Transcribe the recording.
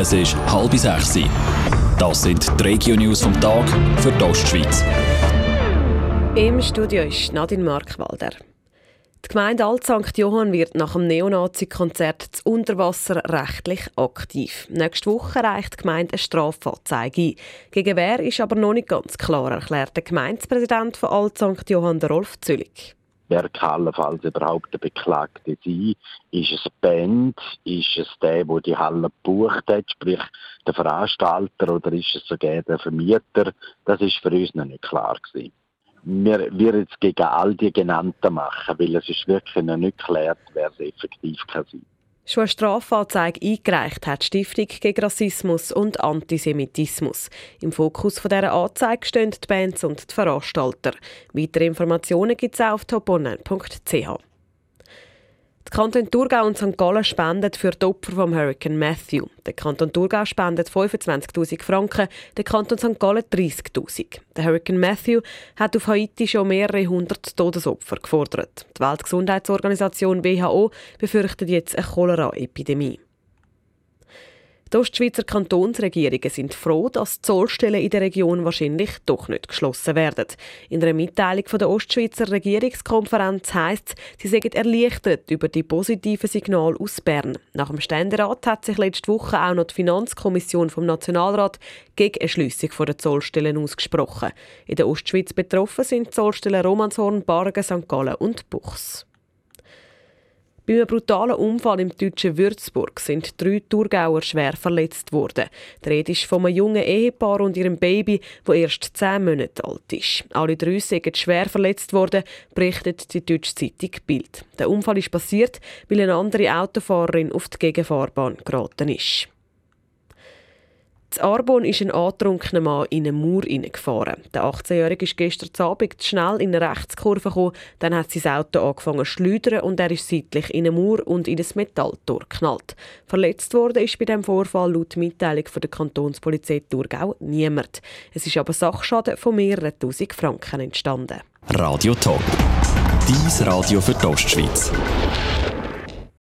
Es ist halb sechs. Das sind die Regio-News vom Tag für die Ostschweiz. Im Studio ist Nadine Markwalder. Die Gemeinde Alt St. Johann wird nach dem Neonazi-Konzert zu Unterwasser rechtlich aktiv. Nächste Woche reicht die Gemeinde eine Strafanzeige ein. Gegen wer ist aber noch nicht ganz klar, erklärt der Gemeindepräsident von Alt St. Johann, Rolf Züllig. Wer kann allenfalls überhaupt der Beklagte sein? Ist es Band? Ist es der, der die Halle gebucht hat, sprich der Veranstalter, oder ist es sogar der Vermieter? Das ist für uns noch nicht klar gewesen wir würden es gegen all die genannten machen, weil es ist wirklich noch nicht geklärt, wer es effektiv kann sein Schon eine Strafanzeige eingereicht hat die Stiftung gegen Rassismus und Antisemitismus. Im Fokus dieser Anzeige stehen die Bands und die Veranstalter. Weitere Informationen gibt es auf toponline.ch. Die Kanton Thurgau und St. Gallen spenden für die Opfer vom Hurricane Matthew. Der Kanton Thurgau spendet 25.000 Franken, der Kanton St. Gallen 30.000. Der Hurricane Matthew hat auf Haiti schon mehrere hundert Todesopfer gefordert. Die Weltgesundheitsorganisation WHO befürchtet jetzt eine Cholera-Epidemie. Die Ostschweizer Kantonsregierungen sind froh, dass die Zollstellen in der Region wahrscheinlich doch nicht geschlossen werden. In einer Mitteilung von der Ostschweizer Regierungskonferenz heisst sie seien erleichtert über die positiven Signale aus Bern. Nach dem Ständerat hat sich letzte Woche auch noch die Finanzkommission vom Nationalrat gegen eine Schliessung der Zollstellen ausgesprochen. In der Ostschweiz betroffen sind die Zollstellen Romanshorn, Bargen, St. Gallen und Buchs. Bei einem brutalen Unfall im deutschen Würzburg sind drei Thurgauer schwer verletzt worden. Die Rede ist von einem jungen Ehepaar und ihrem Baby, das erst zehn Monate alt ist. Alle drei sind schwer verletzt worden, berichtet die deutsche Zeitung Bild. Der Unfall ist passiert, weil eine andere Autofahrerin auf die Gegenfahrbahn geraten ist. In Arbon ist ein angetrunkener Mann in eine Mauer hineingefahren. Der 18-Jährige ist gestern Abend schnell in eine Rechtskurve gekommen, dann hat sein Auto angefangen zu schleudern und er ist seitlich in eine Mauer und in ein Metalltor geknallt. Verletzt worden ist bei diesem Vorfall laut Mitteilung von der Kantonspolizei Thurgau niemand. Es ist aber Sachschaden von mehreren tausend Franken entstanden. Radio Top. Dies Radio für die Ostschweiz.